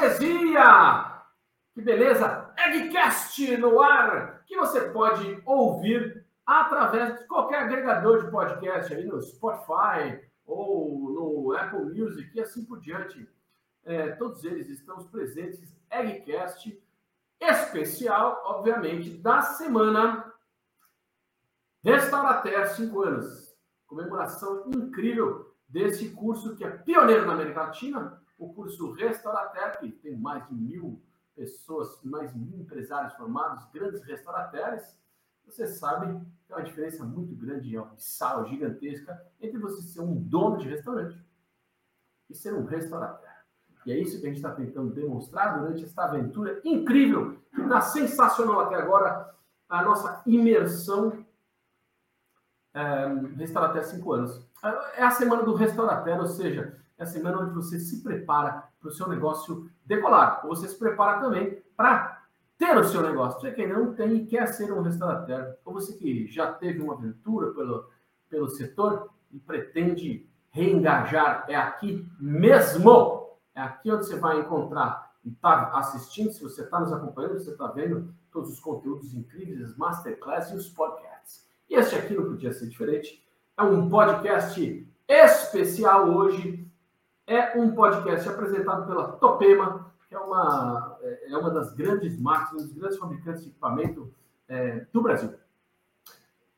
freguesia! Que beleza! Eggcast no ar, que você pode ouvir através de qualquer agregador de podcast aí no Spotify ou no Apple Music e assim por diante. É, todos eles estão presentes. Eggcast especial, obviamente, da semana Restaurater 5 anos. Comemoração incrível desse curso que é pioneiro na América Latina, o curso Restaurater, que tem mais de mil pessoas, mais de mil empresários formados, grandes restaurateurs. Você sabe que é uma diferença muito grande, é uma sala gigantesca, entre você ser um dono de restaurante e ser um restaurateur. E é isso que a gente está tentando demonstrar durante esta aventura incrível, que está sensacional até agora, a nossa imersão é, Restaurateur 5 anos. É a semana do Restaurateur, ou seja, é a semana onde você se prepara para o seu negócio decolar. Ou você se prepara também para ter o seu negócio. Você que não tem e quer ser um restaurateur, ou você que já teve uma aventura pelo, pelo setor e pretende reengajar, é aqui mesmo. É aqui onde você vai encontrar e está assistindo, se você está nos acompanhando, você está vendo todos os conteúdos incríveis, as masterclass e os podcasts. E este aqui não podia ser diferente. É um podcast especial hoje. É um podcast apresentado pela Topema, que é uma, é uma das grandes marcas, um dos grandes fabricantes de equipamento é, do Brasil.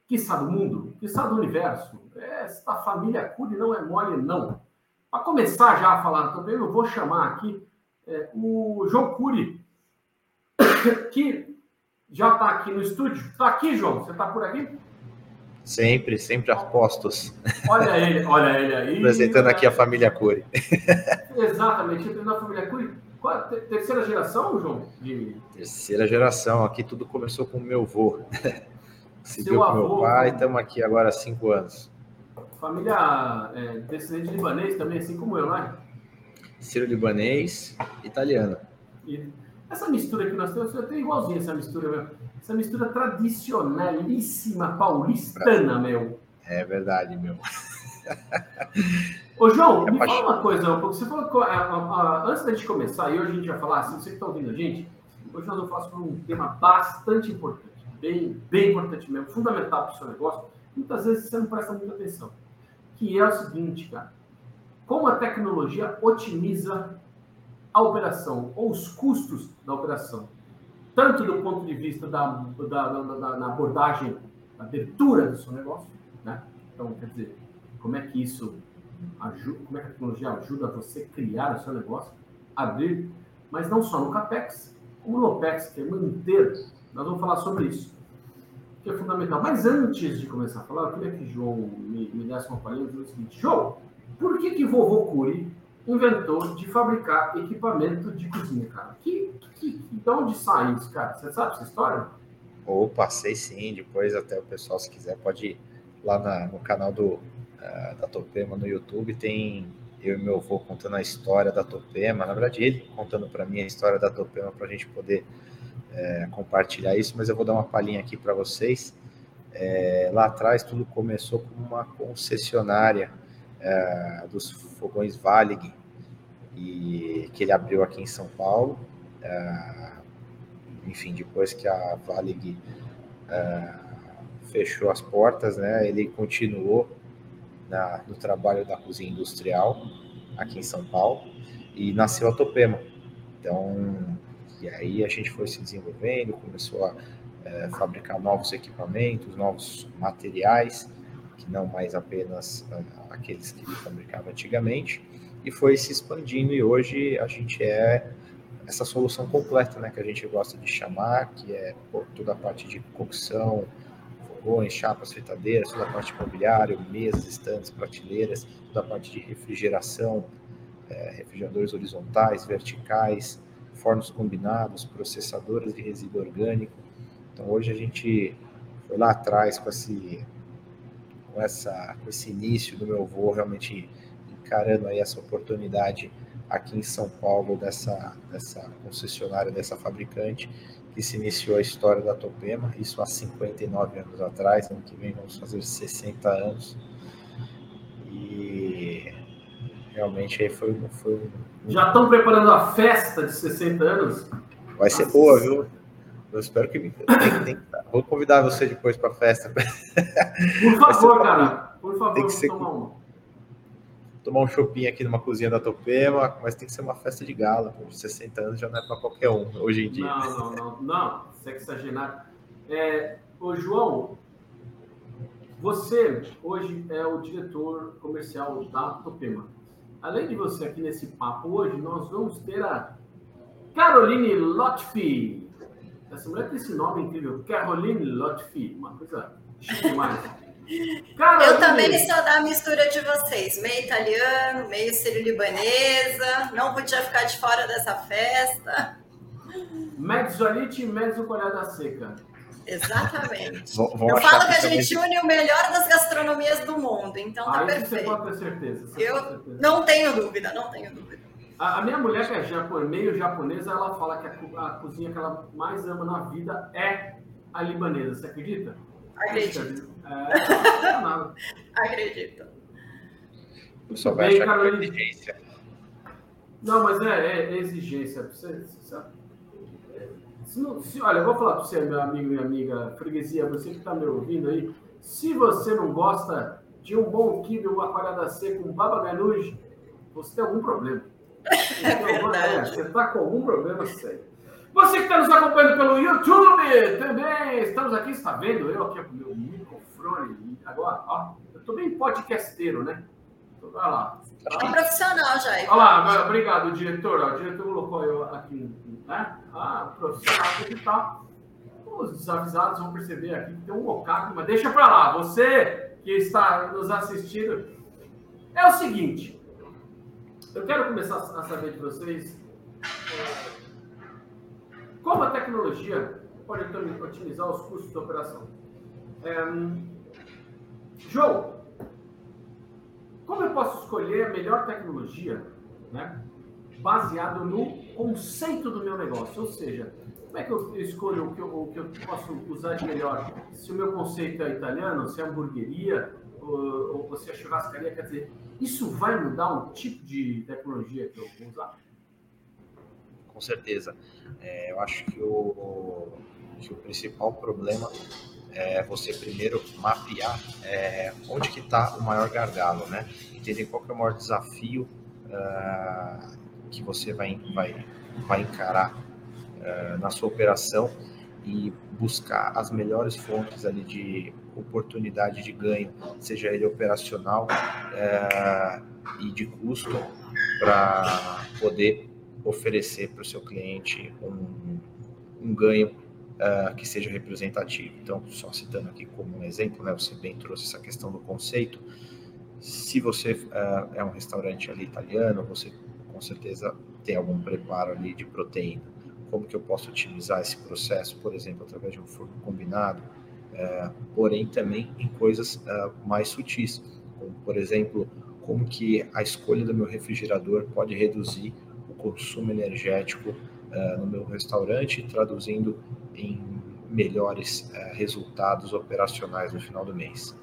Que do mundo, que do universo. Esta família Cury não é mole, não. Para começar já a falar também, eu vou chamar aqui é, o João Cury, que já está aqui no estúdio. Está aqui, João? Você está por aqui? Sempre, sempre apostos. Olha ele, olha ele aí. Apresentando aqui a família Cury. Exatamente, apresentando a família Cury. Qual terceira geração, João? De... Terceira geração. Aqui tudo começou com o meu avô. Se Seu viu com meu pai, estamos aqui agora há cinco anos. Família é, descendente libanês também, assim como eu, né? Sírio-libanês, italiano. E essa mistura que nós temos, eu tenho igualzinho essa mistura, meu. Essa mistura tradicionalíssima paulistana, meu. É verdade, meu. Ô, João, é me fala uma coisa, você falou que, a, a, a, antes da gente começar, e hoje a gente vai falar, assim, você que está ouvindo a gente, hoje nós vamos falar sobre um tema bastante importante, bem, bem importante mesmo, fundamental para o seu negócio. Muitas vezes você não presta muita atenção que é o seguinte, cara. Como a tecnologia otimiza a operação ou os custos da operação, tanto do ponto de vista da, da, da, da, da abordagem, da abertura do seu negócio, né? Então, quer dizer, como é que isso ajuda, como é que a tecnologia ajuda você criar o seu negócio, abrir, mas não só no CAPEX, como no OPEX, que é manter. Nós vamos falar sobre isso que é fundamental. Mas antes de começar a falar, eu queria que João me, me desse uma palhinha João, por que que vovô Curi inventou de fabricar equipamento de cozinha, cara? Que, que, de onde sai isso, cara? Você sabe essa história? Opa, sei sim. Depois até o pessoal, se quiser, pode ir lá na, no canal do, uh, da Topema no YouTube. Tem eu e meu avô contando a história da Topema. Na verdade, ele contando para mim a história da Topema para a gente poder é, compartilhar isso, mas eu vou dar uma palhinha aqui para vocês. É, lá atrás tudo começou com uma concessionária é, dos fogões Valig, e que ele abriu aqui em São Paulo. É, enfim, depois que a Valig é, fechou as portas, né, ele continuou na, no trabalho da cozinha industrial aqui em São Paulo e nasceu a Topema. Então, e aí a gente foi se desenvolvendo, começou a é, fabricar novos equipamentos, novos materiais, que não mais apenas é, aqueles que ele fabricava antigamente, e foi se expandindo e hoje a gente é essa solução completa, né, que a gente gosta de chamar, que é pô, toda a parte de cocção, fogões, chapas, fritadeiras, toda a parte imobiliária, mesas, estantes, prateleiras, toda a parte de refrigeração, é, refrigeradores horizontais, verticais, fornos combinados, processadoras de resíduo orgânico. Então hoje a gente foi lá atrás com esse, com essa, com esse início do meu voo, realmente encarando aí essa oportunidade aqui em São Paulo dessa, dessa concessionária, dessa fabricante, que se iniciou a história da Topema, isso há 59 anos atrás, ano que vem vamos fazer 60 anos. E realmente aí foi, foi um... Já estão preparando a festa de 60 anos? Vai ser Nossa. boa, viu? Eu espero que. Tem, tem, vou convidar você depois para a festa. Por favor, cara. Por favor, tem que ser, tomar uma. Tomar um shopping aqui numa cozinha da Topema, mas tem que ser uma festa de gala. Por 60 anos já não é para qualquer um hoje em dia. Não, não, não. Não, sexagenário. É, ô, João, você hoje é o diretor comercial da Topema. Além de você aqui nesse papo hoje, nós vamos ter a Caroline Lotfi. Essa mulher tem esse nome incrível, Caroline Lotfi, uma coisa chique demais. Caroline. Eu também sou da mistura de vocês, meio italiano, meio sírio-libanesa, não podia ficar de fora dessa festa. Mezzolite e mezzo colhada seca. Exatamente. Vão, vão eu falo que a gente une o melhor das gastronomias do mundo, então tá ah, perfeito. Você pode ter certeza. Eu certeza. não tenho dúvida, não tenho dúvida. A, a minha mulher, que é japon, meio japonesa, ela fala que a, a, cozinha que ela mais ama na vida é a libanesa. Você acredita? Acredito. É, Acredito. Só vai Bem, é exigência. Não, mas é, é, é exigência. Você, você sabe? Se não, se, olha, eu vou falar para você, meu amigo e minha amiga freguesia, você que está me ouvindo aí, se você não gosta de um bom quibe, uma aquarada seca, um baba ganoush, você tem algum problema. É verdade. você está com algum problema sério. Você que está nos acompanhando pelo YouTube também, estamos aqui, está vendo? Eu aqui com o meu microfone, agora, ó, eu estou bem podcasteiro, né? Olha lá. Tá? profissional já. Olha lá, obrigado, diretor. O diretor colocou eu aqui, né? Ah, profissional que tá. Os desavisados vão perceber aqui que tem um mocap, mas deixa para lá. Você que está nos assistindo, é o seguinte. Eu quero começar a saber de vocês é, como a tecnologia pode otimizar os custos de operação. É, João, como eu posso escolher a melhor tecnologia, né, baseado no conceito do meu negócio? Ou seja, como é que eu escolho o que eu, o que eu posso usar de melhor? Se o meu conceito é italiano, se é hamburgueria, ou, ou se é churrascaria, quer dizer, isso vai mudar o tipo de tecnologia que eu vou usar? Com certeza. É, eu acho que o, que o principal problema é você primeiro mapear é, onde que está o maior gargalo, né? Entender qual é o maior desafio uh, que você vai, vai, vai encarar uh, na sua operação e buscar as melhores fontes ali de oportunidade de ganho, seja ele operacional uh, e de custo, para poder oferecer para o seu cliente um, um ganho uh, que seja representativo. Então, só citando aqui como um exemplo, né, você bem trouxe essa questão do conceito. Se você uh, é um restaurante ali italiano, você com certeza tem algum preparo ali de proteína. Como que eu posso otimizar esse processo, por exemplo, através de um forno combinado, uh, porém também em coisas mais sutis, como por exemplo, como que a escolha do meu refrigerador pode reduzir o consumo energético uh, no meu restaurante, traduzindo em melhores uh, resultados operacionais no final do mês.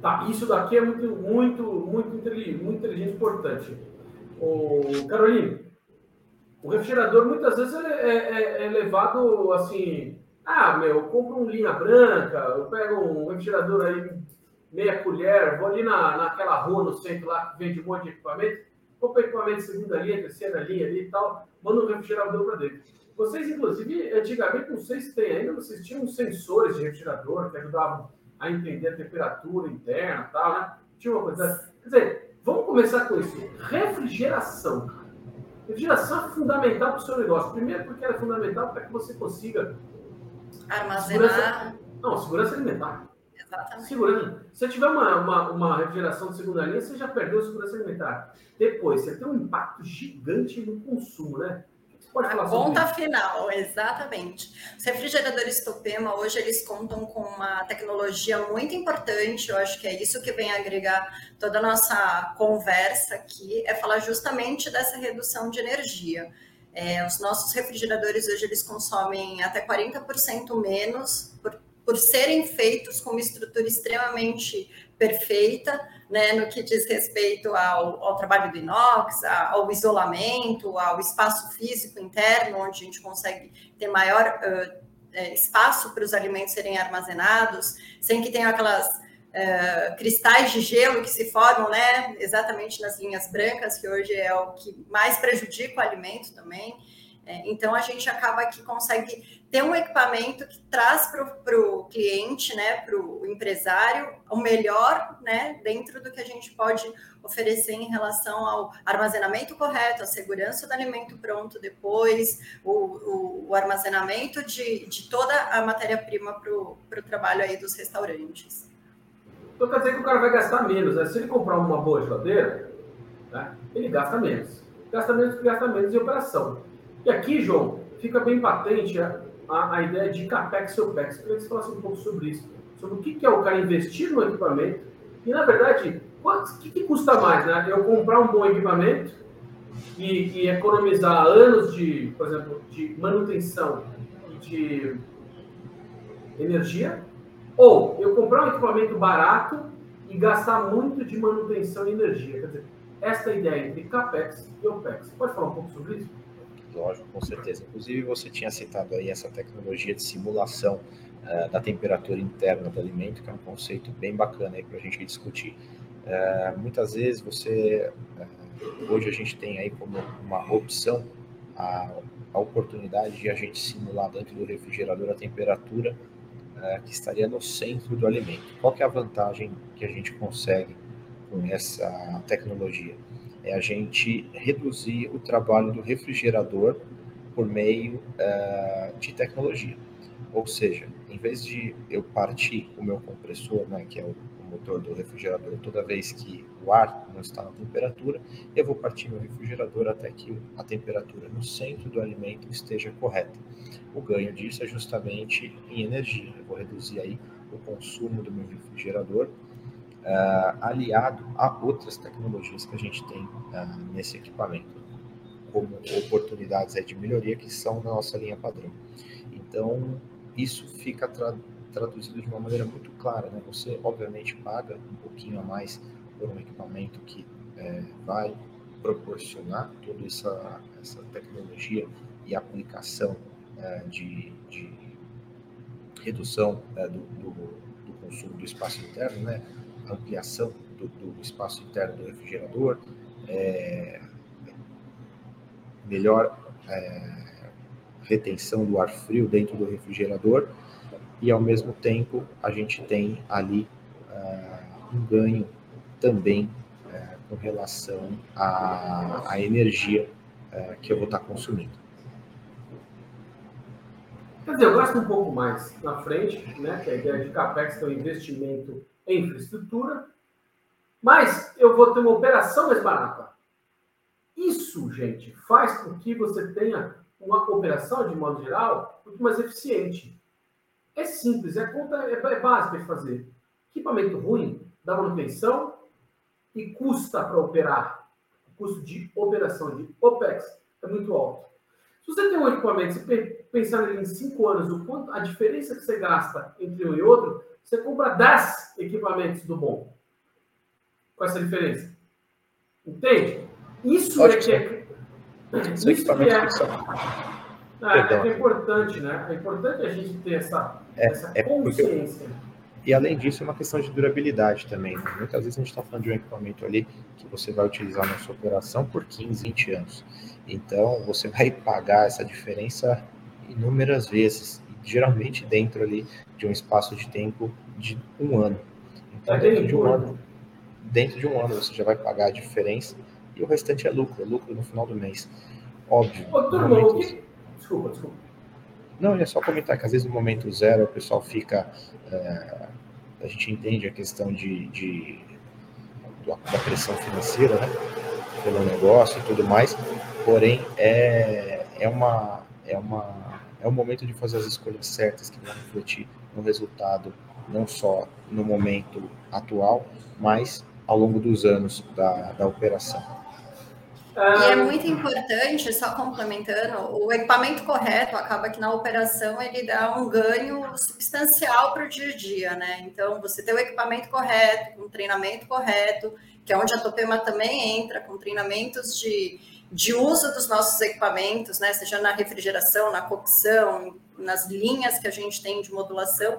Tá, isso daqui é muito, muito, muito, muito inteligente importante. O Caroline, o refrigerador muitas vezes é, é, é, levado assim, ah, meu, eu compro um linha branca, eu pego um refrigerador aí, meia colher, vou ali na, naquela rua no centro lá que vende um monte de equipamento, compro equipamento de segunda linha, terceira linha ali e tal, manda um refrigerador para dentro. Vocês, inclusive, antigamente, não sei se tem ainda, vocês tinham sensores de refrigerador que ajudavam a entender a temperatura interna e tal, né? Tinha uma coisa. Quer dizer, vamos começar com isso. Refrigeração. Refrigeração é fundamental para o seu negócio. Primeiro, porque ela é fundamental para que você consiga. Armazenar. Segurança... Não, segurança alimentar. Exatamente. Segurança. Se você tiver uma, uma, uma, refrigeração de segunda linha, você já perdeu a segurança alimentar. Depois, você tem um impacto gigante no consumo, né? A conta final, exatamente. Os refrigeradores Topema hoje eles contam com uma tecnologia muito importante. Eu acho que é isso que vem agregar toda a nossa conversa aqui, é falar justamente dessa redução de energia. É, os nossos refrigeradores hoje eles consomem até 40% menos por, por serem feitos com uma estrutura extremamente perfeita, né, no que diz respeito ao, ao trabalho do inox, ao isolamento, ao espaço físico interno, onde a gente consegue ter maior uh, espaço para os alimentos serem armazenados, sem que tenham aquelas uh, cristais de gelo que se formam, né, exatamente nas linhas brancas, que hoje é o que mais prejudica o alimento também. É, então a gente acaba que consegue ter um equipamento que traz para o cliente, né, para o empresário, o melhor, né, dentro do que a gente pode oferecer em relação ao armazenamento correto, a segurança do alimento pronto depois, o, o, o armazenamento de, de toda a matéria-prima para o trabalho aí dos restaurantes. Então quer dizer que o cara vai gastar menos, né? Se ele comprar uma boa geladeira, né, ele gasta menos. Gasta menos, gasta menos em operação. E aqui, João, fica bem patente a, a, a ideia de CAPEX e OPEX. Eu queria que você falasse um pouco sobre isso. Sobre o que, é o cara investir no equipamento e, na verdade, o que, que, custa mais, né? Eu comprar um bom equipamento e, e, economizar anos de, por exemplo, de manutenção e de energia, ou eu comprar um equipamento barato e gastar muito de manutenção e energia. Quer dizer, esta ideia entre CAPEX e OPEX. Pode falar um pouco sobre isso? Lógico, com certeza. Inclusive, você tinha citado aí essa tecnologia de simulação uh, da temperatura interna do alimento, que é um conceito bem bacana aí para a gente discutir. Uh, muitas vezes você, uh, hoje a gente tem aí como uma opção a, a, oportunidade de a gente simular dentro do refrigerador a temperatura que estaria no centro do alimento. Qual que é a vantagem que a gente consegue com essa tecnologia? É a gente reduzir o trabalho do refrigerador por meio uh, de tecnologia. Ou seja, em vez de eu partir o meu compressor, né, que é o, o motor do refrigerador, toda vez que o ar não está na temperatura, eu vou partir meu refrigerador até que a temperatura no centro do alimento esteja correta. O ganho disso é justamente em energia. Eu vou reduzir aí o consumo do meu refrigerador uh, aliado a outras tecnologias que a gente tem uh, nesse equipamento, como oportunidades de melhoria que são na nossa linha padrão. Então, isso fica tra traduzido de uma maneira muito clara. Né? Você, obviamente, paga um pouquinho a mais por um equipamento que é, vai proporcionar toda essa, essa tecnologia e aplicação é, de, de, redução é, do, do, do, consumo do espaço interno, né? Ampliação do, do espaço interno do refrigerador, é, melhor é, retenção do ar frio dentro do refrigerador e ao mesmo tempo a gente tem ali uh, um ganho também uh, com relação à, à energia uh, que eu vou estar consumindo. Quer dizer, eu gasto um pouco mais na frente, né, que é a ideia de CAPEX, que é o investimento infraestrutura, mas eu vou ter uma operação mais barata. Isso, gente, faz com que você tenha uma operação, de modo geral, muito mais eficiente. É simples, é, conta, é, é básica de fazer. Equipamento ruim dá manutenção e custa para operar. O custo de operação de OPEX é muito alto. Se você tem um equipamento, se pensar em cinco anos, o quanto a diferença que você gasta entre um e outro, você compra 10 equipamentos do bom. Com essa diferença. Entende? Isso é que é. Isso que é, ah, é, é importante, né? É importante a gente ter essa, é, essa é consciência. Porque... E além disso, é uma questão de durabilidade também. Né? Muitas vezes a gente está falando de um equipamento ali que você vai utilizar na sua operação por 15, 20 anos. Então, você vai pagar essa diferença inúmeras vezes geralmente dentro ali de um espaço de tempo de um ano. Então, dentro de um ano, dentro de um ano você já vai pagar a diferença e o restante é lucro, é lucro no final do mês. Óbvio. Ô, turma, momentos... Desculpa, desculpa. Não, é só comentar que às vezes no momento zero o pessoal fica. É, a gente entende a questão de, de da pressão financeira, né? Pelo negócio e tudo mais. Porém, é, é uma. É uma é o momento de fazer as escolhas certas que vão refletir no resultado, não só no momento atual, mas ao longo dos anos da, da operação. E é muito importante, só complementando, o equipamento correto acaba que na operação ele dá um ganho substancial para o dia a dia, né? Então, você ter o equipamento correto, com o treinamento correto, que é onde a Topema também entra, com treinamentos de, de uso dos nossos equipamentos, né? Seja na refrigeração, na cocção, nas linhas que a gente tem de modulação,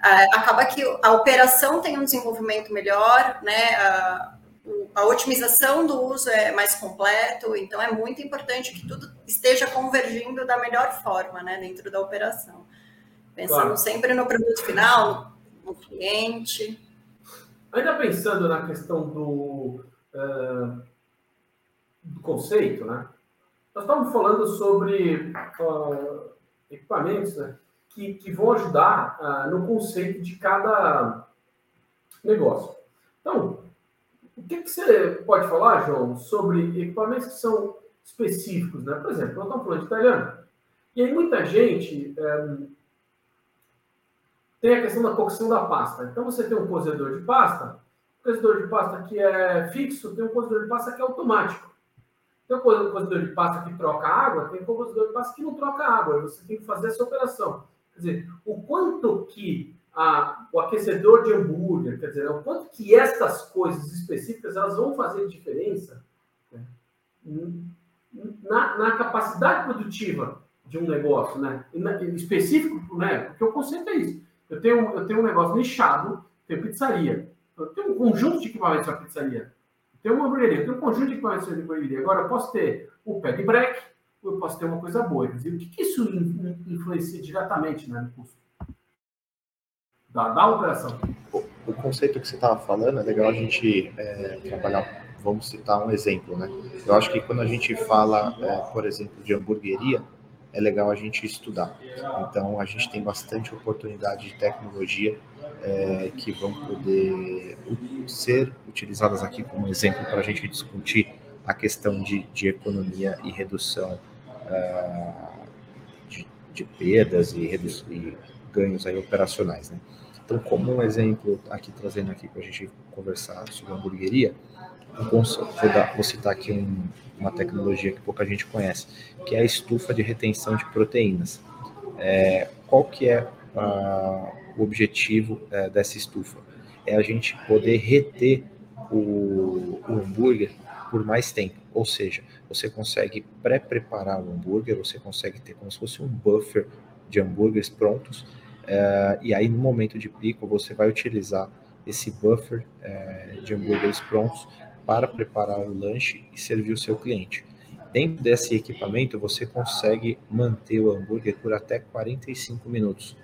acaba que a operação tem um desenvolvimento melhor, né? A, a otimização do uso é mais completo, então é muito importante que tudo esteja convergindo da melhor forma, né, dentro da operação. Pensando claro. sempre no produto final, no, cliente. Ainda pensando na questão do, uh, do conceito, né? Nós estamos falando sobre uh, equipamentos né, que, que vão ajudar uh, no conceito de cada negócio. Então, o que, que, você pode falar, João, sobre equipamentos que são específicos, né? Por exemplo, nós estamos falando de italiano. E aí muita gente é, tem a questão da cocção da pasta. Então você tem um cozedor de pasta, um cozedor de pasta que é fixo, tem um cozedor de pasta que é automático. Tem um cozedor de pasta que troca água, tem um cozedor de pasta que não troca água. Você tem que fazer essa operação. Quer dizer, o quanto que a, o aquecedor de hambúrguer, quer dizer, o quanto que estas coisas específicas elas vão fazer diferença né, na, na, capacidade produtiva de um negócio, né? específico, né? Porque o conceito é isso. Eu tenho, eu tenho um negócio nichado, tenho pizzaria. Eu tenho um conjunto de equipamentos para pizzaria. Eu tenho uma hamburgueria, eu tenho um conjunto de equipamentos para hamburgueria. Agora, eu posso ter o pé de break, eu posso ter uma coisa boa. Dizer, o que, que isso influencia diretamente né, no custo? da, da operação. O, conceito que você estava falando é legal a gente é, trabalhar. Vamos citar um exemplo, né? Eu acho que quando a gente fala, é, por exemplo, de hamburgueria, é legal a gente estudar. Então, a gente tem bastante oportunidade de tecnologia é, que vão poder ser utilizadas aqui como exemplo para a gente discutir a questão de, de economia e redução uh, de, de, perdas e, e ganhos aí operacionais. Né? Então, como um exemplo, aqui trazendo aqui para a gente conversar sobre a hamburgueria, vou, dar, vou citar aqui um, uma tecnologia que pouca gente conhece, que é a estufa de retenção de proteínas. É, qual que é a, o objetivo é, dessa estufa? É a gente poder reter o, o hambúrguer por mais tempo. Ou seja, você consegue pré-preparar o hambúrguer, você consegue ter como se fosse um buffer de hambúrgueres prontos é, e aí, no momento de pico, você vai utilizar esse buffer é, de hambúrgueres prontos para preparar o lanche e servir o seu cliente. Dentro desse equipamento, você consegue manter o hambúrguer por até 45 minutos.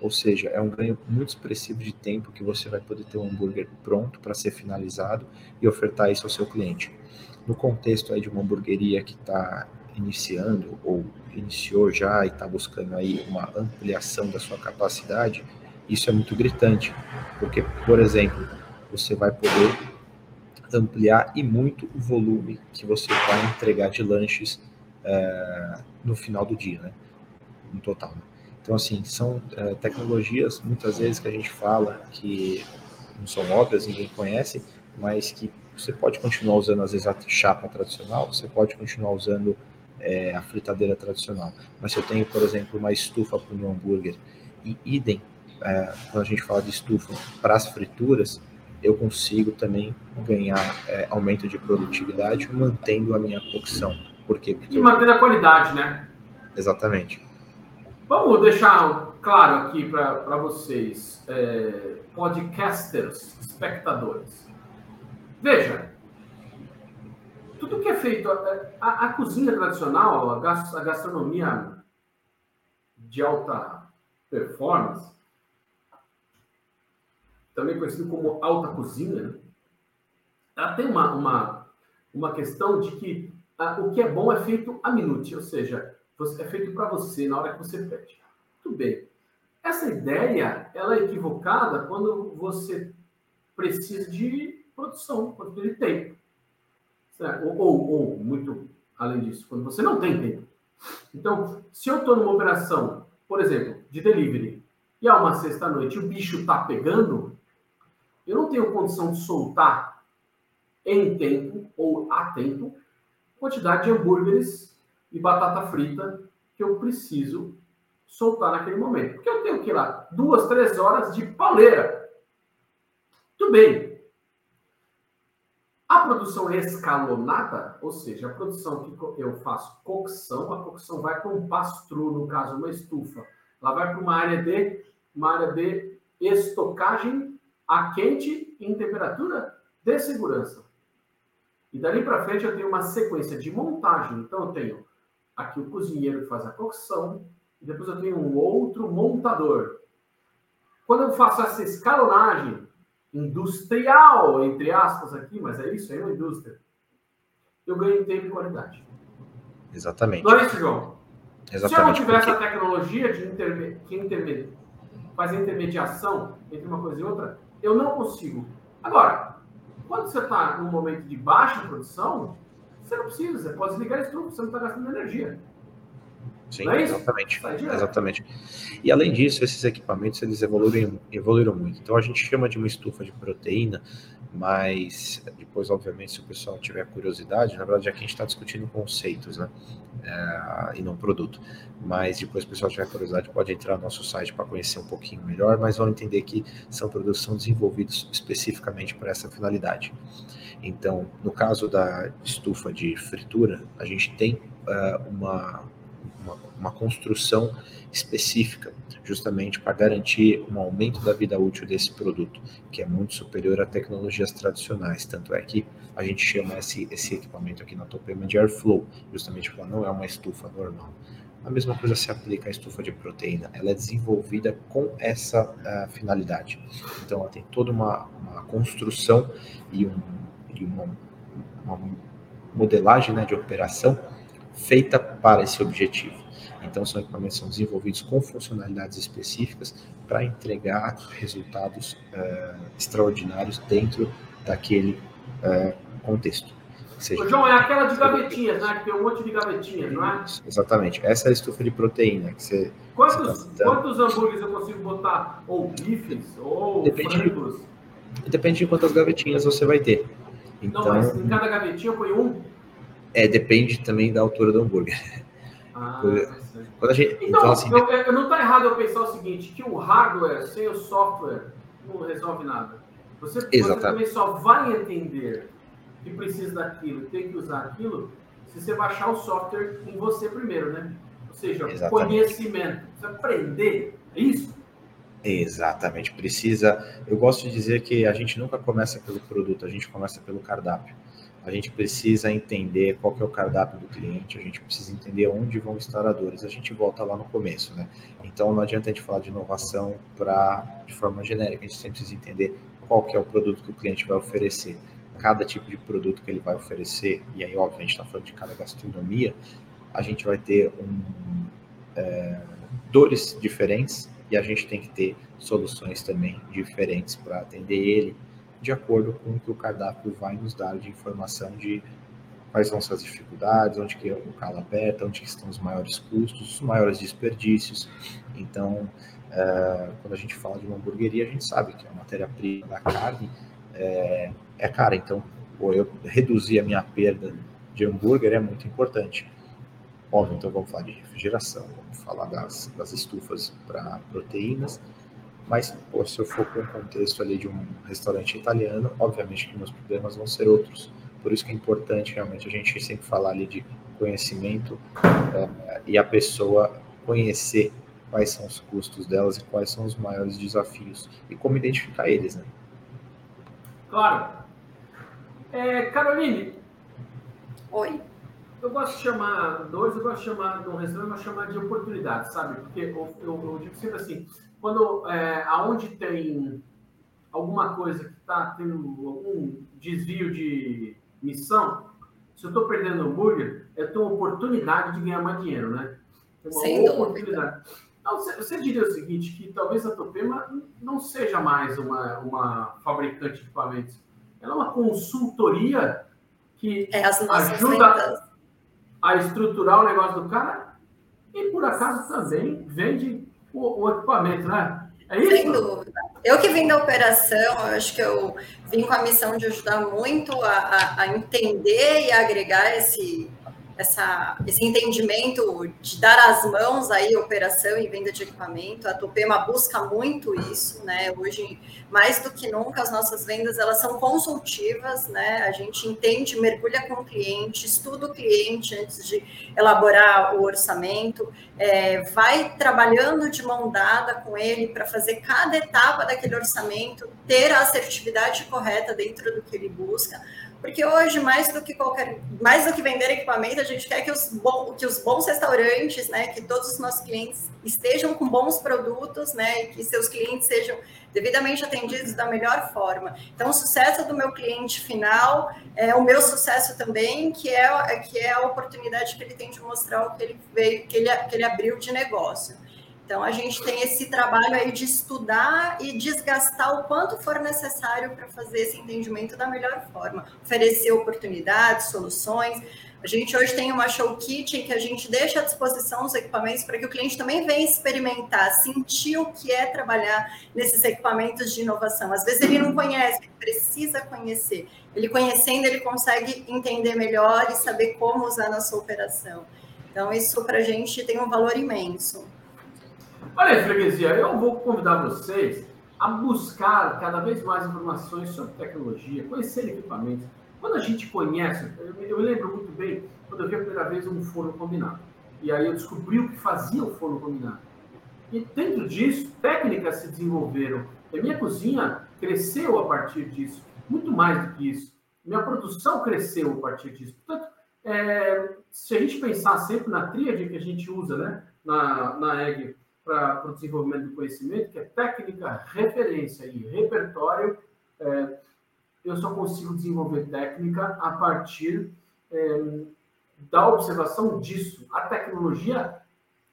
Ou seja, é um ganho muito expressivo de tempo que você vai poder ter um hambúrguer pronto para ser finalizado e ofertar isso ao seu cliente. No contexto aí de uma hamburgueria que está iniciando ou iniciou já e está buscando aí uma ampliação da sua capacidade, isso é muito gritante, porque, por exemplo, você vai poder ampliar e muito o volume que você vai entregar de lanches é, no final do dia, né? No total. Né? Então, assim, são é, tecnologias, muitas vezes, que a gente fala que não são óbvias, ninguém conhece, mas que você pode continuar usando, às vezes, a chapa tradicional, você pode continuar usando é, a fritadeira tradicional. Mas se eu tenho, por exemplo, uma estufa para o meu hambúrguer e idem, é, quando a gente fala de estufa para as frituras, eu consigo também ganhar é, aumento de produtividade mantendo a minha cocção. Por quê? Porque e mantendo a qualidade, né? Exatamente. Vamos deixar claro aqui para vocês, é, podcasters, espectadores. Veja, tudo que é feito, a, a cozinha tradicional, a, gastronomia de alta performance, também conhecido como alta cozinha, ela tem uma, uma, uma questão de que a, o que é bom é feito a minute, ou seja, é feito para você na hora que você pede. Tudo bem. Essa ideia ela é equivocada quando você precisa de produção, quando de tempo. Ou, ou, ou, muito além disso, quando você não tem tempo. Então, se eu estou numa operação, por exemplo, de delivery, e há uma sexta-noite o bicho está pegando, eu não tenho condição de soltar em tempo ou a tempo quantidade de hambúrgueres e batata frita que eu preciso soltar naquele momento. Porque eu tenho que ir lá duas, três horas de pauleira. Tudo bem. A produção escalonada, ou seja, a produção que eu faço cocção, a cocção vai para um pastru, no caso, uma estufa. Ela vai para uma área de uma área de estocagem a quente em temperatura de segurança. E dali para frente eu tenho uma sequência de montagem. Então eu tenho aqui o cozinheiro que faz a cocção, e depois eu tenho um outro montador. Quando eu faço essa escalonagem industrial, entre aspas aqui, mas é isso, é uma indústria, eu ganho tempo e qualidade. Exatamente. Não é isso, João? Exatamente. Se eu não tivesse porque... a tecnologia de interme... que interme... faz intermediação entre uma coisa e outra, eu não consigo. Agora, quando você está num momento de baixa produção, você não precisa, você pode desligar a estufa, você não está gastando energia. Sim, é exatamente. Exatamente. E além disso, esses equipamentos eles evoluíram, evoluíram muito. Então a gente chama de uma estufa de proteína, mas depois, obviamente, se o pessoal tiver curiosidade, na verdade aqui a gente está discutindo conceitos, né? É, e não produto. Mas depois, se o pessoal tiver curiosidade, pode entrar no nosso site para conhecer um pouquinho melhor, mas vão entender que são produtos são desenvolvidos especificamente para essa finalidade. Então, no caso da estufa de fritura, a gente tem uh, uma uma, uma construção específica, justamente para garantir um aumento da vida útil desse produto, que é muito superior a tecnologias tradicionais. Tanto é que a gente chama esse, esse equipamento aqui na Topema de Airflow, justamente porque não é uma estufa normal. A mesma coisa se aplica à estufa de proteína, ela é desenvolvida com essa uh, finalidade. Então, ela tem toda uma, uma construção e, um, e uma, uma modelagem né, de operação feita para esse objetivo. Então, são equipamentos que são desenvolvidos com funcionalidades específicas para entregar resultados uh, extraordinários dentro daquele uh, contexto. Seja, João, é aquela de gavetinhas, né? Que tem um monte de gavetinhas, não é? Exatamente. Essa é a estufa de proteína. Que você, quantos, você tá quantos hambúrgueres eu consigo botar? Ou bifes? Ou depende, frangos? Depende de quantas gavetinhas você vai ter. Então, não, mas em cada gavetinha eu ponho um? É, depende também da altura do hambúrguer. Ah, Quando gente, então, então assim, eu, eu não está errado eu pensar o seguinte, que o hardware sem o software não resolve nada. Você, você também só vai entender que precisa daquilo, tem que usar aquilo, se você baixar o software em você primeiro, né? Ou seja, Exatamente. conhecimento. Você aprender, é isso? Exatamente, precisa. Eu gosto de dizer que a gente nunca começa pelo produto, a gente começa pelo cardápio a gente precisa entender qual que é o cardápio do cliente, a gente precisa entender onde vão estar as dores. A gente volta lá no começo, né? Então não adianta a gente falar de inovação para de forma genérica, a gente sempre precisa entender qual que é o produto que o cliente vai oferecer. Cada tipo de produto que ele vai oferecer, e aí, óbvio, a gente está falando de cada gastronomia, a gente vai ter um, é, dores diferentes e a gente tem que ter soluções também diferentes para atender ele de acordo com o que o cardápio vai nos dar de informação de quais são suas dificuldades, onde que o calo aperta, onde estão os maiores custos, os maiores desperdícios. Então, é, quando a gente fala de uma hamburgueria, a gente sabe que a matéria-prima da carne é, é cara. Então, pô, eu reduzir a minha perda de hambúrguer é muito importante. Óbvio, então vamos falar de refrigeração, vamos falar das, das estufas para proteínas, mas, pô, se eu for para um contexto ali de um restaurante italiano, obviamente que meus problemas vão ser outros. Por isso que é importante realmente a gente sempre falar ali de conhecimento é, e a pessoa conhecer quais são os custos delas e quais são os maiores desafios e como identificar eles, né? Claro. É, Caroline. Oi. Eu gosto de chamar, dois, eu gosto de chamar, no restaurante, eu gosto de chamar de oportunidade, sabe? Porque eu, eu, eu digo sempre assim, quando é, aonde tem alguma coisa que está tendo algum desvio de missão, se eu estou perdendo hambúrguer, eu tenho uma oportunidade de ganhar mais dinheiro, né? Uma Sem oportunidade. Dúvida. Então, você, diria o seguinte, que talvez a Topema não seja mais uma, uma fabricante de equipamentos. Ela é uma consultoria que é, ajuda a estruturar o negócio do cara e, por acaso, também vende o, o equipamento, né? É isso? Sem dúvida. Eu que vim da operação, acho que eu vim com a missão de ajudar muito a, a, a entender e agregar esse, essa, esse entendimento de dar as mãos aí operação e venda de equipamento. A Tupema busca muito isso, né? Hoje, mais do que nunca, as nossas vendas elas são consultivas, né? A gente entende, mergulha com o cliente, estuda o cliente antes de elaborar o orçamento, é, vai trabalhando de mão dada com ele para fazer cada etapa daquele orçamento ter a assertividade correta dentro do que ele busca porque hoje, mais do que qualquer, mais do que vender equipamento, a gente quer que os, bom, que os bons restaurantes, né, que todos os nossos clientes estejam com bons produtos, né, e que seus clientes sejam devidamente atendidos da melhor forma. Então, o sucesso do meu cliente final é o meu sucesso também, que é, que é a oportunidade que ele tem de mostrar o que ele veio, que ele, que ele abriu de negócio. Então, a gente tem esse trabalho aí de estudar e desgastar o quanto for necessário para fazer esse entendimento da melhor forma, oferecer oportunidades, soluções. A gente hoje tem uma show kit que a gente deixa à disposição os equipamentos para que o cliente também venha experimentar, sentir o que é trabalhar nesses equipamentos de inovação. Às vezes ele não conhece, ele precisa conhecer. Ele conhecendo, ele consegue entender melhor e saber como usar na sua operação. Então, isso para a gente tem um valor imenso. Olha aí, freguesia, eu vou convidar vocês a buscar cada vez mais informações sobre tecnologia, conhecer equipamentos. Quando a gente conhece, eu, me lembro muito bem quando eu vi a primeira vez um forno combinado. E aí eu descobri o que fazia o forno combinado. E dentro disso, técnicas se desenvolveram. A minha cozinha cresceu a partir disso, muito mais do que isso. Minha produção cresceu a partir disso. Portanto, é, se a gente pensar sempre na tríade que a gente usa né, na, na EG, para o desenvolvimento do conhecimento, que é técnica, referência e repertório, é, eu só consigo desenvolver técnica a partir é, da observação disso. A tecnologia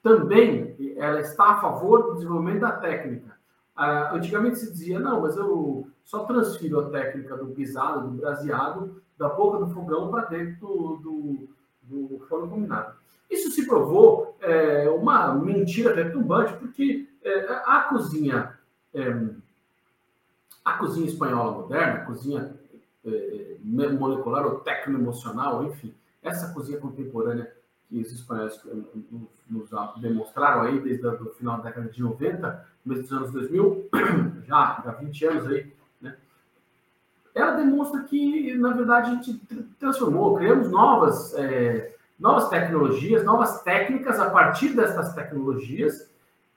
também ela está a favor do desenvolvimento da técnica. Ah, antigamente se dizia, não, mas eu só transfiro a técnica do pisado, do braseado, da boca do fogão para dentro do, do, do forno combinado. Isso se provou é, uma mentira retumbante, porque é, a cozinha, é, a cozinha espanhola moderna, a cozinha é, molecular ou tecno-emocional, enfim, essa cozinha contemporânea que os espanhóis nos, demonstraram aí desde o final da década de 90, começo dos anos 2000, já há 20 anos aí? Ela demonstra que, na verdade, a gente transformou, criamos novas é, novas tecnologias, novas técnicas a partir dessas tecnologias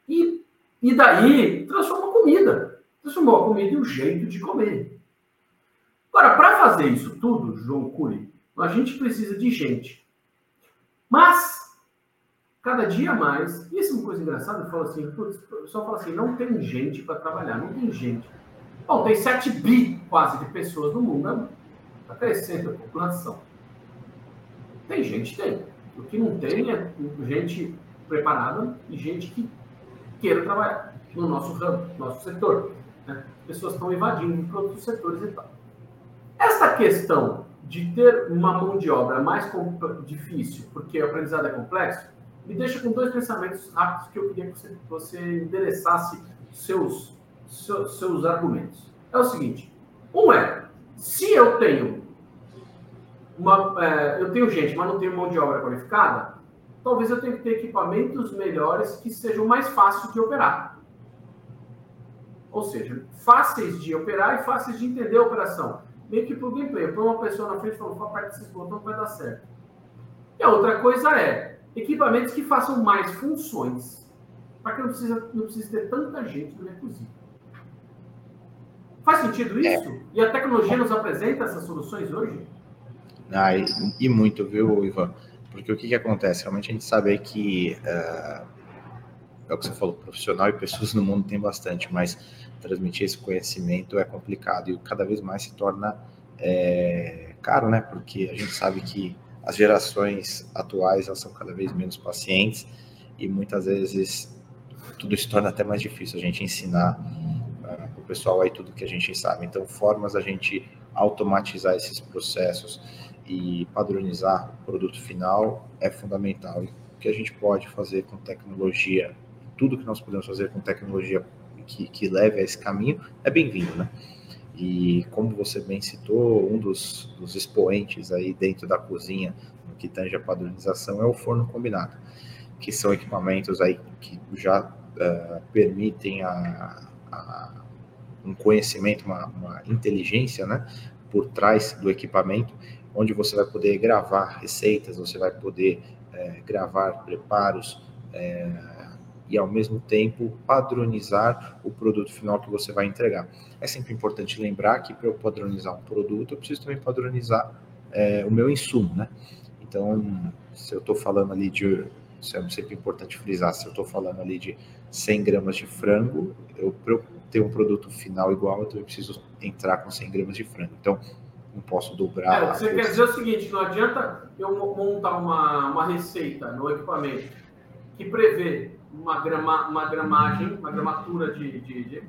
e, e daí transformou a comida. Transformou a comida em um jeito de comer. Agora, para fazer isso tudo, João Cury, a gente precisa de gente. Mas, cada dia mais, e isso é uma coisa engraçada, eu falo assim, o pessoal fala assim, não tem gente para trabalhar, não tem gente. Bom, tem 7 bi quase de pessoas no mundo, está crescendo a população. Tem gente, tem. O que não tem é gente preparada e gente que queira trabalhar no nosso ramo, no nosso setor. Né? Pessoas estão invadindo para outros setores e tal. Essa questão de ter uma mão de obra mais difícil, porque o aprendizado é complexo, me deixa com dois pensamentos rápidos que eu queria que você, você endereçasse seus, seus, seus argumentos. É o seguinte: um é, se eu tenho uma, é, eu tenho gente, mas não tenho mão de obra qualificada, talvez eu tenha que ter equipamentos melhores que sejam mais fáceis de operar. Ou seja, fáceis de operar e fáceis de entender a operação. Meio que por gameplay. Eu ponho uma pessoa na frente e falo, aperta esses botões vai dar certo. E a outra coisa é equipamentos que façam mais funções. Para que não precisa, não precisa ter tanta gente na minha. Faz sentido isso? É. E a tecnologia nos apresenta essas soluções hoje? Ah, e, e, muito, viu, Ivan? Porque o que, que acontece? Realmente a gente sabe que uh, é o que você falou, profissional e pessoas no mundo tem bastante, mas transmitir esse conhecimento é complicado e cada vez mais se torna é, caro, né? Porque a gente sabe que as gerações atuais elas são cada vez menos pacientes e muitas vezes tudo se torna até mais difícil a gente ensinar pessoal aí tudo que a gente sabe. Então, formas a gente automatizar esses processos e padronizar o produto final é fundamental. E o que a gente pode fazer com tecnologia, tudo que nós podemos fazer com tecnologia que, que leve a esse caminho, é bem-vindo, né? E como você bem citou, um dos, dos expoentes aí dentro da cozinha no que tange a padronização é o forno combinado, que são equipamentos aí que já uh, permitem a, a, um conhecimento, uma, uma inteligência, né, por trás do equipamento, onde você vai poder gravar receitas, você vai poder é, gravar preparos, é, e ao mesmo tempo padronizar o produto final que você vai entregar. É sempre importante lembrar que para eu padronizar um produto, eu preciso também padronizar é, o meu insumo, né? Então, se eu estou falando ali de, isso é sempre importante frisar, se eu estou falando ali de 100 gramas de frango, eu ter um produto final igual, então eu preciso entrar com 100 gramas de frango. Então, não posso dobrar. É, você quer dizer o seguinte, não adianta eu montar uma, uma receita no equipamento que prevê uma, grama, uma gramagem, uma gramatura de, de, de,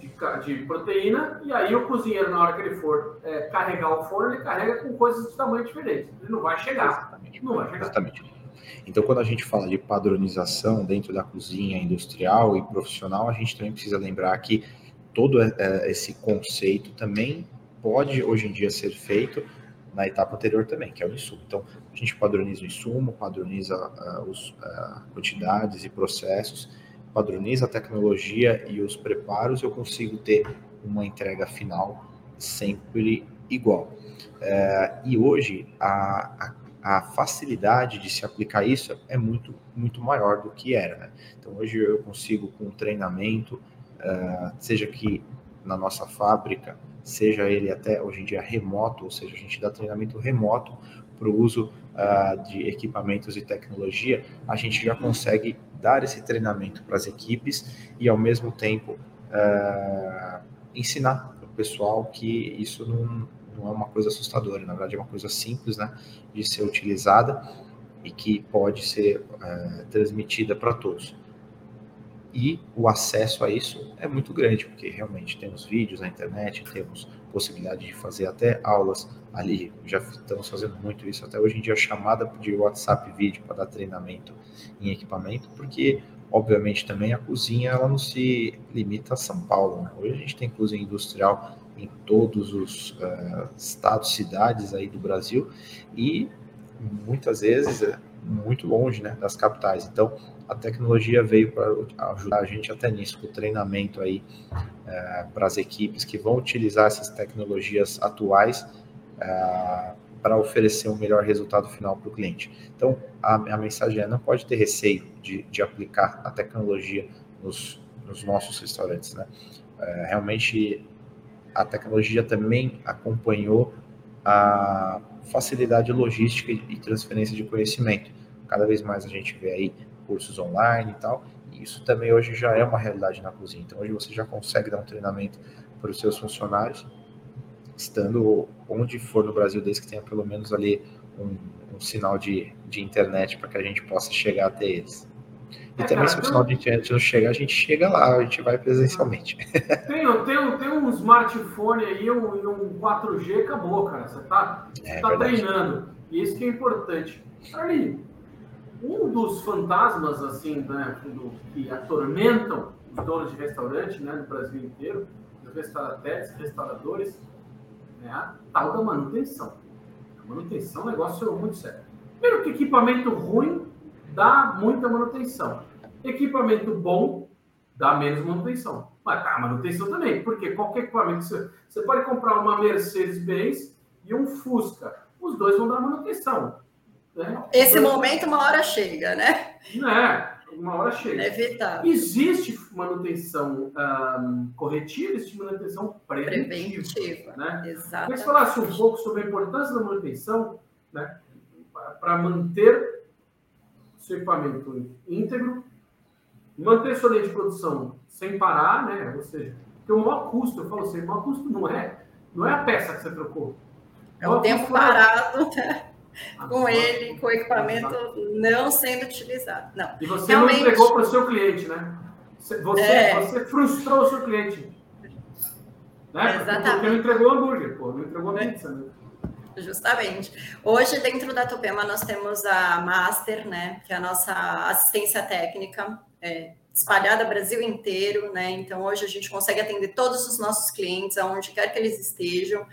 de, de proteína, e aí o cozinheiro, na hora que ele for é, carregar o forno, ele carrega com coisas de tamanho diferente. Ele não vai chegar. Exatamente. Não vai chegar. Exatamente. Então, quando a gente fala de padronização dentro da cozinha industrial e profissional, a gente também precisa lembrar que todo é, esse conceito também pode, hoje em dia, ser feito na etapa anterior também, que é o insumo. Então, a gente padroniza o insumo, padroniza uh, os, uh, quantidades e processos, padroniza a tecnologia e os preparos, eu consigo ter uma entrega final sempre igual. Uh, e hoje, a, a, a, facilidade de se aplicar isso é muito, muito maior do que era. Né? Então, hoje eu consigo, com treinamento, seja que na nossa fábrica, seja ele até hoje em dia remoto, ou seja, a gente dá treinamento remoto para o uso uh, de equipamentos e tecnologia, a gente já consegue dar esse treinamento para as equipes e, ao mesmo tempo, uh, ensinar o pessoal que isso não, não é uma coisa assustadora, na verdade é uma coisa simples né, de ser utilizada e que pode ser uh, transmitida para todos. E o acesso a isso é muito grande, porque realmente temos vídeos na internet, temos possibilidade de fazer até aulas ali, já estamos fazendo muito isso. Até hoje em dia, chamada de WhatsApp vídeo para dar treinamento em equipamento, porque obviamente também a cozinha ela não se limita a São Paulo, né? hoje a gente tem cozinha industrial em todos os uh, estados, cidades aí do Brasil e muitas vezes é muito longe né, das capitais, então a tecnologia veio para ajudar a gente até nisso, com o treinamento aí é, para as equipes que vão utilizar essas tecnologias atuais é, para oferecer um melhor resultado final para o cliente. Então, a, a, mensagem é, não pode ter receio de, de aplicar a tecnologia nos, nos nossos restaurantes, né? É, realmente, a tecnologia também acompanhou a facilidade logística e transferência de conhecimento. Cada vez mais a gente vê aí cursos online e tal. E isso também hoje já é uma realidade na cozinha. Então hoje você já consegue dar um treinamento para os seus funcionários, estando onde for no Brasil, desde que tenha pelo menos ali um, um sinal de, de internet para que a gente possa chegar até eles. E é, também, cara, se o sinal de internet não chegar, a gente chega lá, a gente vai presencialmente. Tem, tem, tem um smartphone aí, um, um 4G, acabou, cara. Você está é, tá treinando. E isso que é importante. Ali, um dos fantasmas assim, né, do, que atormentam os donos de restaurante, né, no Brasil inteiro, os restaurantes, restauradores, é a tal da manutenção. A manutenção é um negócio muito sério. Primeiro que equipamento ruim dá muita manutenção. Equipamento bom dá menos manutenção. Mas tá, manutenção também, porque qualquer equipamento, você, você pode comprar uma Mercedes-Benz e um Fusca. Os dois vão dar manutenção. Né? Esse momento, uma hora chega, né? É, uma hora chega. Inevitável. Existe manutenção um, corretiva, existe manutenção preventiva. preventiva né? Exatamente. Mas falasse um pouco sobre a importância da manutenção né, para manter seu equipamento íntegro, manter sua linha de produção sem parar, né? Ou seja, porque o maior custo, eu falo assim, o maior custo não é, não é a peça que você trocou. É o, tempo é parado, né? Com ele, com o equipamento não sendo utilizado. Não. E você Realmente... não entregou para o seu cliente, né? Você, é. você frustrou o seu cliente. Né? Exatamente. Porque não entregou o hambúrguer, pô, não entregou a pizza. Né? Justamente. Hoje, dentro da Topema, nós temos a Master, né, que é a nossa assistência técnica, é, espalhada Brasil inteiro, né? Então, hoje a gente consegue atender todos os nossos clientes, aonde quer que eles estejam.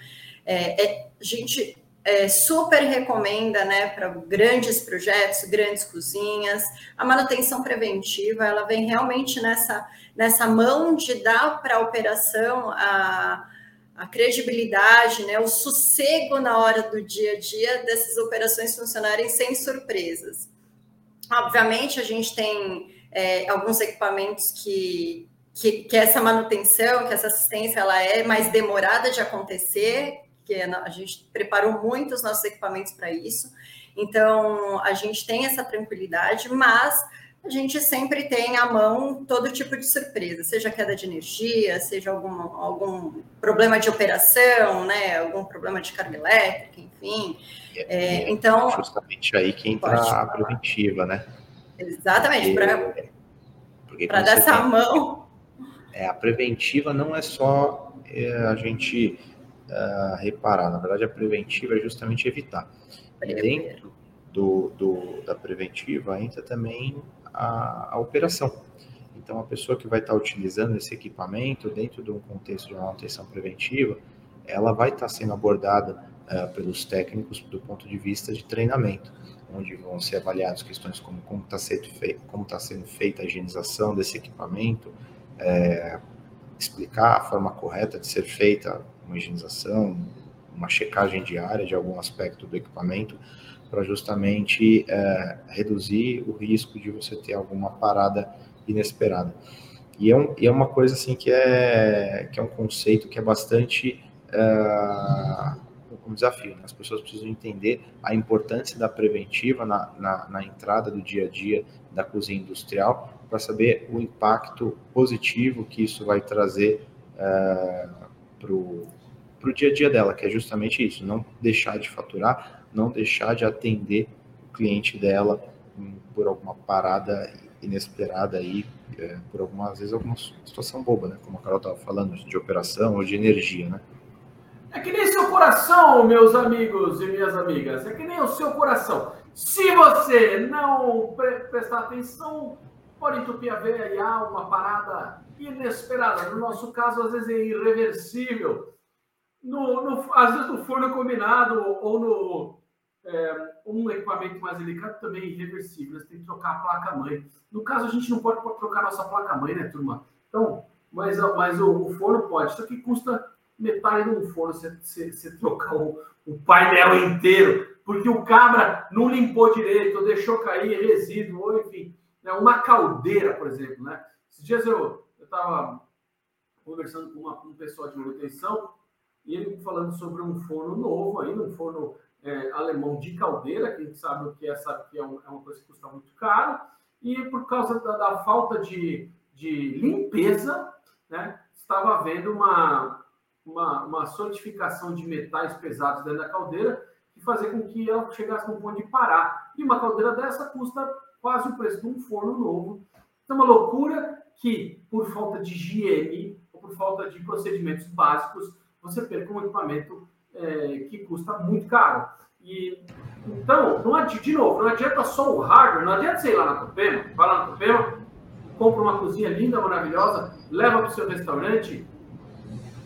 É, é, a gente é, super recomenda, né, para grandes projetos, grandes cozinhas. A manutenção preventiva, ela vem realmente nessa, nessa mão de dar para a operação a, a credibilidade, né, o sossego na hora do dia a dia dessas operações funcionarem sem surpresas. Obviamente, a gente tem é, alguns equipamentos que, que, que essa manutenção, que essa assistência, ela é mais demorada de acontecer, que a gente preparou muito os nossos equipamentos para isso. Então, a gente tem essa tranquilidade, mas a gente sempre tem à mão todo tipo de surpresa, seja queda de energia, seja algum, algum problema de operação, né, algum problema de carga elétrica, enfim. É, é, então, justamente aí que entra a preventiva, né? Exatamente, para dar essa tem, mão. É, a preventiva não é só é, a gente uh, reparar. Na verdade, a preventiva é justamente evitar. E dentro do, do, da preventiva entra também a, a, operação. Então, a pessoa que vai estar utilizando esse equipamento dentro de um contexto de manutenção preventiva, ela vai estar sendo abordada uh, pelos técnicos do ponto de vista de treinamento, onde vão ser avaliadas questões como como está sendo, feito, como tá sendo feita a higienização desse equipamento, é, explicar a forma correta de ser feita uma higienização, uma checagem diária de algum aspecto do equipamento, para justamente é, reduzir o risco de você ter alguma parada inesperada. E é, um, e é uma coisa assim que é, que é um conceito que é bastante é, um desafio. Né? As pessoas precisam entender a importância da preventiva na, na, na entrada do dia a dia da cozinha industrial para saber o impacto positivo que isso vai trazer é, para o dia a dia dela, que é justamente isso, não deixar de faturar, não deixar de atender o cliente dela por alguma parada inesperada aí, é, por algumas vezes alguma situação boba, né? Como a Carol estava falando, de operação ou de energia, né? É que nem seu coração, meus amigos e minhas amigas, é que nem o seu coração. Se você não pre prestar atenção, pode entupir a veia e há uma parada inesperada. No nosso caso, às vezes é irreversível. No, no, às vezes no forno combinado ou no é, um equipamento mais delicado também é irreversível. Você tem que trocar a placa-mãe. No caso, a gente não pode, trocar nossa placa-mãe, né, turma? Então, mas, mas o, o, forno pode. Isso aqui custa metade de um forno você trocar o, o, painel inteiro, porque o cabra não limpou direito, ou deixou cair resíduo, ou enfim. Né, uma caldeira, por exemplo, né? Esses dias eu estava conversando com, uma, com um pessoal de manutenção e ele falando sobre um forno novo ainda, um forno é, alemão de caldeira, que a gente sabe o que é, sabe que é, um, é uma coisa que custa muito caro, e por causa da, da falta de, de limpeza, né, estava havendo uma, uma, uma solidificação de metais pesados dentro da caldeira, que fazia com que ela chegasse no ponto de parar. E uma caldeira dessa custa quase o preço de um forno novo. Então, é uma loucura que, por falta de higiene, ou por falta de procedimentos básicos, você perca um equipamento é, que custa muito caro. E, então, não adianta, de novo, não adianta só o hardware, não adianta você ir lá na Tupema, vai lá na Tupema, compra uma cozinha linda, maravilhosa, leva para o seu restaurante.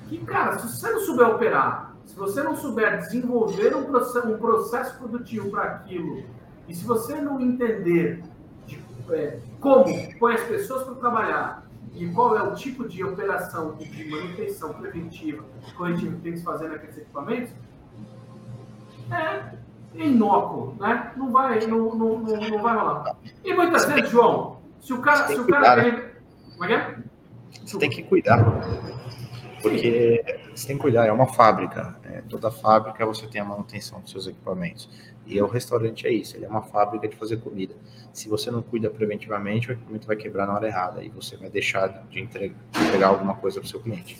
E, cara, se você não souber operar, se você não souber desenvolver um processo, um processo produtivo para aquilo, e se você não entender de, é, como põe as pessoas para trabalhar, e qual é o tipo de operação de manutenção preventiva corretiva que tem que se fazer naqueles equipamentos, é inócuo, né? Não vai, não, não, não, não vai rolar. E muitas vezes, João, se o cara. Se o cara né? Como é que é? Você tem que cuidar. Porque Sim. você tem que cuidar, é uma fábrica. É, toda fábrica você tem a manutenção dos seus equipamentos. E o restaurante é isso, ele é uma fábrica de fazer comida. Se você não cuida preventivamente, o equipamento vai quebrar na hora errada e você vai deixar de entregar, alguma coisa para o seu cliente.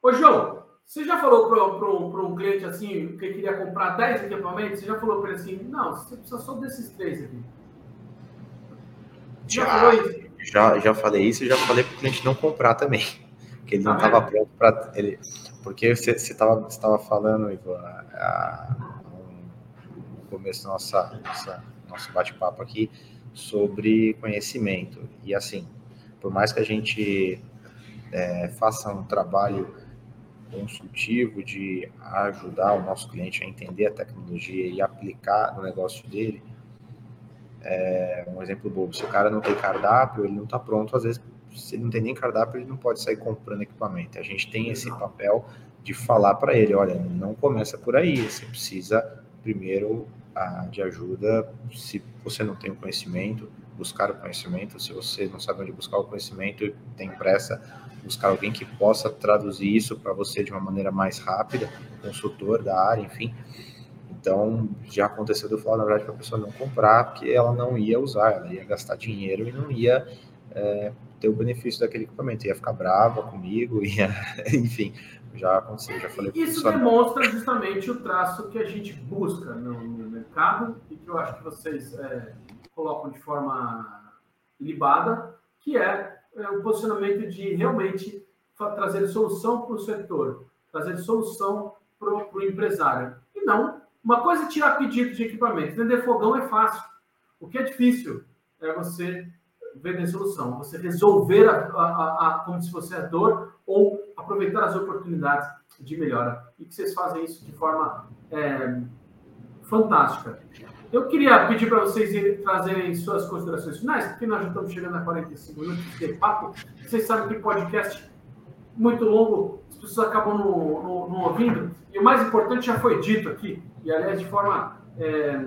Ô, João, você já falou para um cliente assim, que queria comprar 10 equipamentos, você já falou para ele assim, não, você precisa só desses três aqui. Já, já, já, já falei isso e já falei para o cliente não comprar também. que ele não estava pronto para ele, porque você estava falando, Ivo, a, começo do nossa, nossa, nosso bate-papo aqui sobre conhecimento e assim, por mais que a gente é, faça um trabalho consultivo de ajudar o nosso cliente a entender a tecnologia e aplicar no negócio dele, é, um exemplo bobo, se o cara não tem cardápio, ele não está pronto, às vezes, se ele não tem nem cardápio, ele não pode sair comprando equipamento. A gente tem esse papel de falar para ele, olha, não começa por aí, você precisa primeiro ah, de ajuda, se você não tem o conhecimento, buscar o conhecimento, se você não sabe onde buscar o conhecimento e tem pressa, buscar alguém que possa traduzir isso para você de uma maneira mais rápida, consultor da área, enfim. Então, já aconteceu de eu falar, na verdade, para a pessoa não comprar, porque ela não ia usar, ela ia gastar dinheiro e não ia é, ter o benefício daquele equipamento, ia ficar brava comigo, ia, enfim, já aconteceu, já falei. Isso demonstra justamente o traço que a gente busca no, no mercado e que eu acho que vocês é, colocam de forma libada, que é, é o posicionamento de realmente trazer solução para o setor, trazer solução para o empresário, e não uma coisa é tirar pedido de equipamento. Vender fogão é fácil. O que é difícil é você vender solução, você resolver a, a, a, como se fosse a dor ou aproveitar as oportunidades de melhora. E que vocês fazem isso de forma é, fantástica. Eu queria pedir para vocês trazerem suas considerações finais, porque nós já estamos chegando a 45 minutos de papo. Vocês sabem que podcast muito longo, as pessoas acabam não ouvindo. E o mais importante já foi dito aqui e aliás de forma é,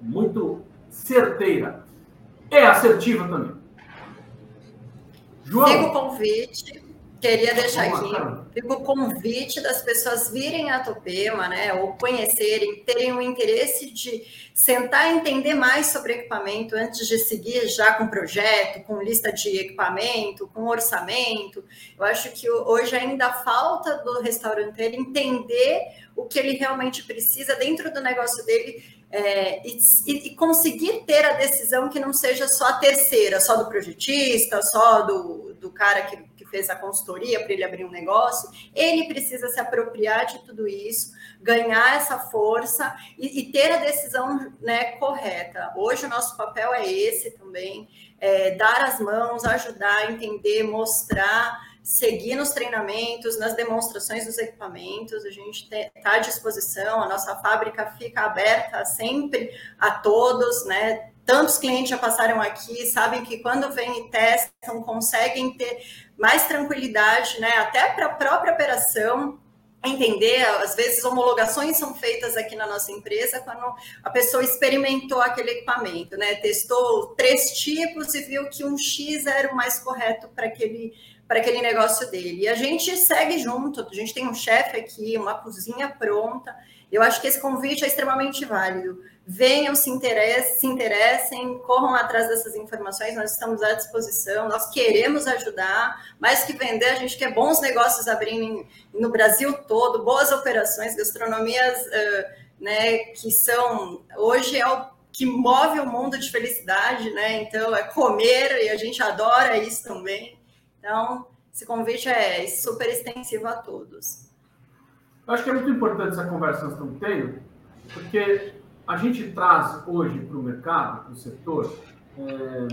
muito certeira. É assertiva também. João. Fica o convite. Queria deixar aqui fica o convite das pessoas virem a Topema, né, ou conhecerem, terem o interesse de sentar e entender mais sobre equipamento antes de seguir já com projeto, com lista de equipamento, com orçamento. Eu acho que hoje ainda falta do restauranteiro entender o que ele realmente precisa dentro do negócio dele é, e, e, conseguir ter a decisão que não seja só a terceira, só do projetista, só do, do cara que, que fez a consultoria para ele abrir um negócio. Ele precisa se apropriar de tudo isso, ganhar essa força e, e ter a decisão né, correta. Hoje o nosso papel é esse também, é, dar as mãos, ajudar, entender, mostrar seguir nos treinamentos, nas demonstrações dos equipamentos, a gente está à disposição, a nossa fábrica fica aberta sempre a todos, né? Tantos clientes já passaram aqui, sabem que quando vêm e testam, conseguem ter mais tranquilidade, né? Até para a própria operação, entender, às vezes homologações são feitas aqui na nossa empresa quando a pessoa experimentou aquele equipamento, né? Testou três tipos e viu que um X era o mais correto para aquele para aquele negócio dele. E a gente segue junto, a gente tem um chefe aqui, uma cozinha pronta. Eu acho que esse convite é extremamente válido. Venham, se interessem, se interessem, corram atrás dessas informações, nós estamos à disposição, nós queremos ajudar, mais que vender, a gente quer bons negócios abrindo no Brasil todo, boas operações, gastronomias né, que são, hoje é o que move o mundo de felicidade, né? Então, é comer e a gente adora isso também. Então, esse convite é super extensivo a todos. Eu acho que é muito importante essa conversa que nós estamos tendo, porque a gente traz hoje para o mercado, para o setor, é,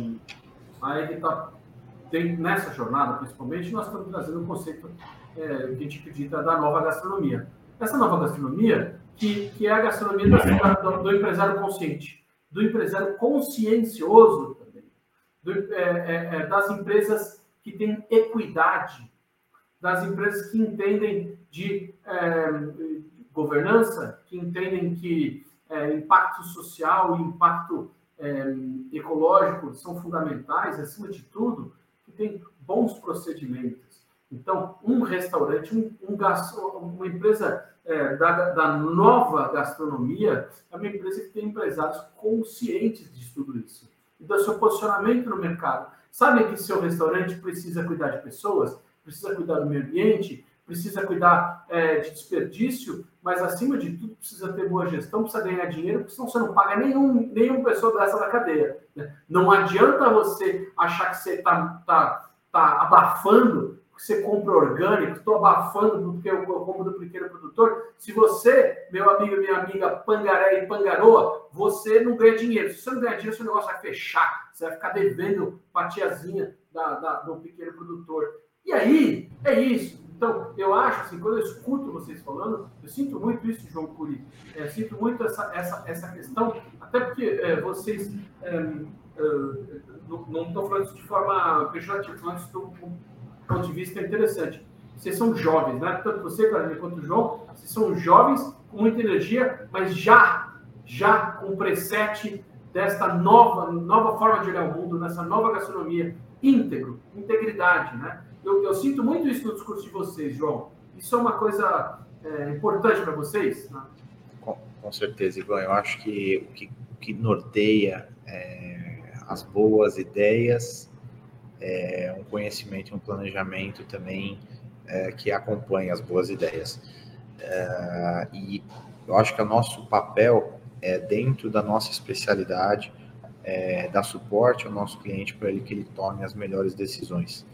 aí está nessa jornada, principalmente, nós estamos trazendo um conceito é, que a gente acredita da nova gastronomia. Essa nova gastronomia, que, que é a gastronomia do, do empresário consciente, do empresário consciencioso também, do, é das empresas que têm equidade, das empresas que entendem de é, governança, que entendem que é, impacto social e impacto é, ecológico são fundamentais, acima de tudo, que tem bons procedimentos. Então, um restaurante, um, um uma empresa é, da, da, nova gastronomia é uma empresa que tem empresários conscientes de tudo isso e do seu posicionamento no mercado. Sabe que seu restaurante precisa cuidar de pessoas, precisa cuidar do meio ambiente, precisa cuidar é, de desperdício, mas acima de tudo precisa ter boa gestão, precisa ganhar dinheiro, porque senão você não paga nenhum, nenhuma pessoa dessa da cadeia. Né? Não adianta você achar que você está tá, tá abafando você compra orgânico, estou abafando porque eu do pequeno produtor. Se você, meu amigo minha amiga Pangaré e Pangaroa, você não ganha dinheiro. Se você não ganhar dinheiro, seu negócio vai fechar. Você vai ficar devendo para tiazinha da, da, do pequeno produtor. E aí, é isso. Então, eu acho assim, quando eu escuto vocês falando, eu sinto muito isso, João Curi. É, sinto muito essa, essa, essa questão, até porque é, vocês. É, é não estou falando isso de forma pejorativa, falando isso ponto de vista interessante. Vocês são jovens, né? Tanto você, Carolina, quanto o João, vocês são jovens com muita energia, mas já, já com o preset desta nova, nova forma de olhar o mundo, nessa nova gastronomia, íntegro, integridade, né? Eu, eu, sinto muito isso no discurso de vocês, João. Isso é uma coisa é, importante para vocês? Né? Com, com, certeza, Ivan. Eu acho que o que, que norteia é, as boas ideias é um conhecimento e um planejamento também é, que acompanha as boas ideias. É, e eu acho que o nosso papel é dentro da nossa especialidade, é, dar suporte ao nosso cliente para ele que ele tome as melhores decisões.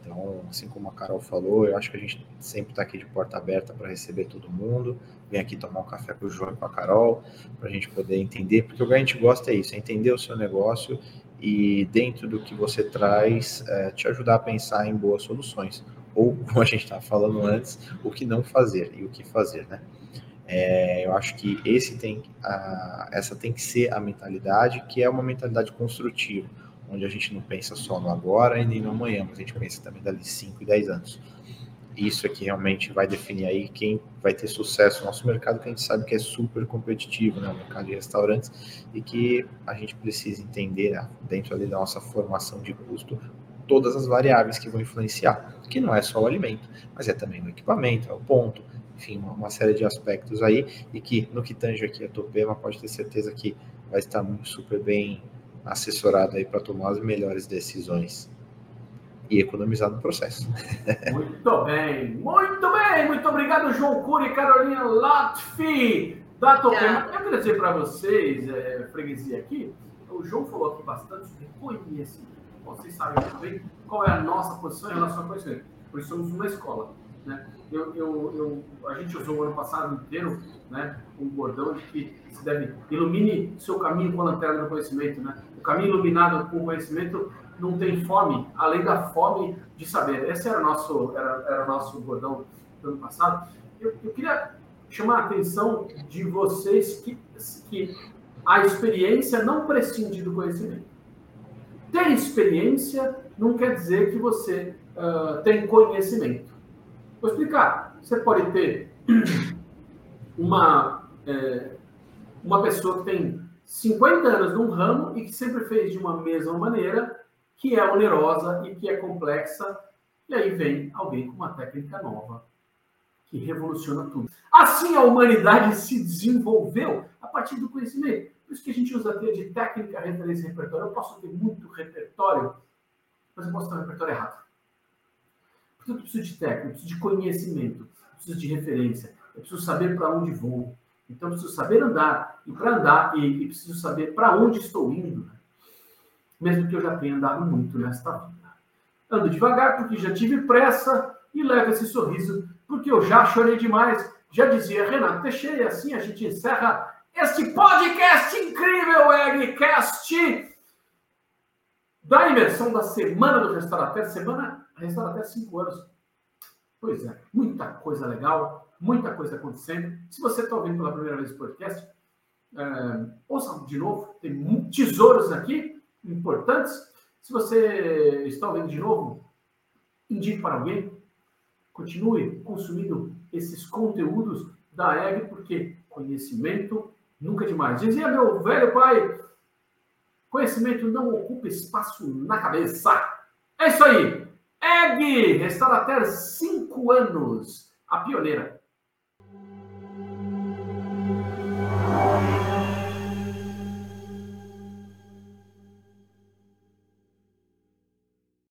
Então, assim como a Carol falou, eu acho que a gente sempre está aqui de porta aberta para receber todo mundo. Vem aqui tomar um café com o João e com a Carol, para a gente poder entender, porque o que a gente gosta é isso, é entender o seu negócio e, dentro do que você traz, é, te ajudar a pensar em boas soluções. Ou, como a gente estava falando antes, o que não fazer e o que fazer, né? É, eu acho que esse tem, a, essa tem que ser a mentalidade, que é uma mentalidade construtiva onde a gente não pensa só no agora e nem no amanhã, mas a gente pensa também dali 5 e 10 anos. Isso é que realmente vai definir aí quem vai ter sucesso no nosso mercado, que a gente sabe que é super competitivo, né? O mercado de restaurantes, e que a gente precisa entender, né? dentro ali da nossa formação de custo, todas as variáveis que vão influenciar, que não é só o alimento, mas é também o equipamento, é o ponto, enfim, uma, série de aspectos aí, e que no que tange aqui a Topema, pode ter certeza que vai estar super bem assessorado aí para tomar as melhores decisões e economizar no processo. Muito bem, muito bem, muito obrigado, João Cury e Carolina Latfi da Topema. Eu queria dizer para vocês, é, freguesia aqui, o João falou aqui bastante sobre conhecimento. Vocês sabem muito bem qual é a nossa posição em relação ao conhecimento. Por isso somos uma escola. Né? Eu, eu, eu, a gente usou o ano passado inteiro né, um bordão de que se deve ilumine seu caminho com a lanterna do conhecimento. Né? O caminho iluminado com o conhecimento não tem fome, além da fome de saber. Esse era o nosso, era, era nosso bordão do ano passado. Eu, eu queria chamar a atenção de vocês que, que a experiência não prescinde do conhecimento. Ter experiência não quer dizer que você uh, tem conhecimento. Vou explicar. Você pode ter uma, é, uma pessoa que tem 50 anos num ramo e que sempre fez de uma mesma maneira, que é onerosa e que é complexa, e aí vem alguém com uma técnica nova que revoluciona tudo. Assim a humanidade se desenvolveu a partir do conhecimento. Por isso que a gente usa a teoria de técnica, referência e repertório. Eu posso ter muito repertório, mas eu posso ter um repertório errado. Portanto, eu preciso de técnica, eu preciso de conhecimento, eu preciso de referência, eu preciso saber para onde vou. Então, eu preciso saber andar. E para andar, e, e, preciso saber para onde estou indo. Né? Mesmo que eu já tenha andado muito nesta vida. Ando devagar porque já tive pressa e levo esse sorriso porque eu já chorei demais. Já dizia Renato Teixeira, e assim a gente encerra este podcast incrível, Eggcast, da imersão da Semana do Restaurateur. Semana Restaurateur, cinco anos. Pois é, muita coisa legal, muita coisa acontecendo. Se você está ouvindo pela primeira vez o podcast, é, ouça de novo, tem tesouros aqui importantes. Se você está ouvindo de novo, indique para alguém, continue consumindo esses conteúdos da EG, porque conhecimento nunca é demais. Dizia meu velho pai, conhecimento não ocupa espaço na cabeça. É isso aí. Egg, Restaurateur, cinco anos. A pioneira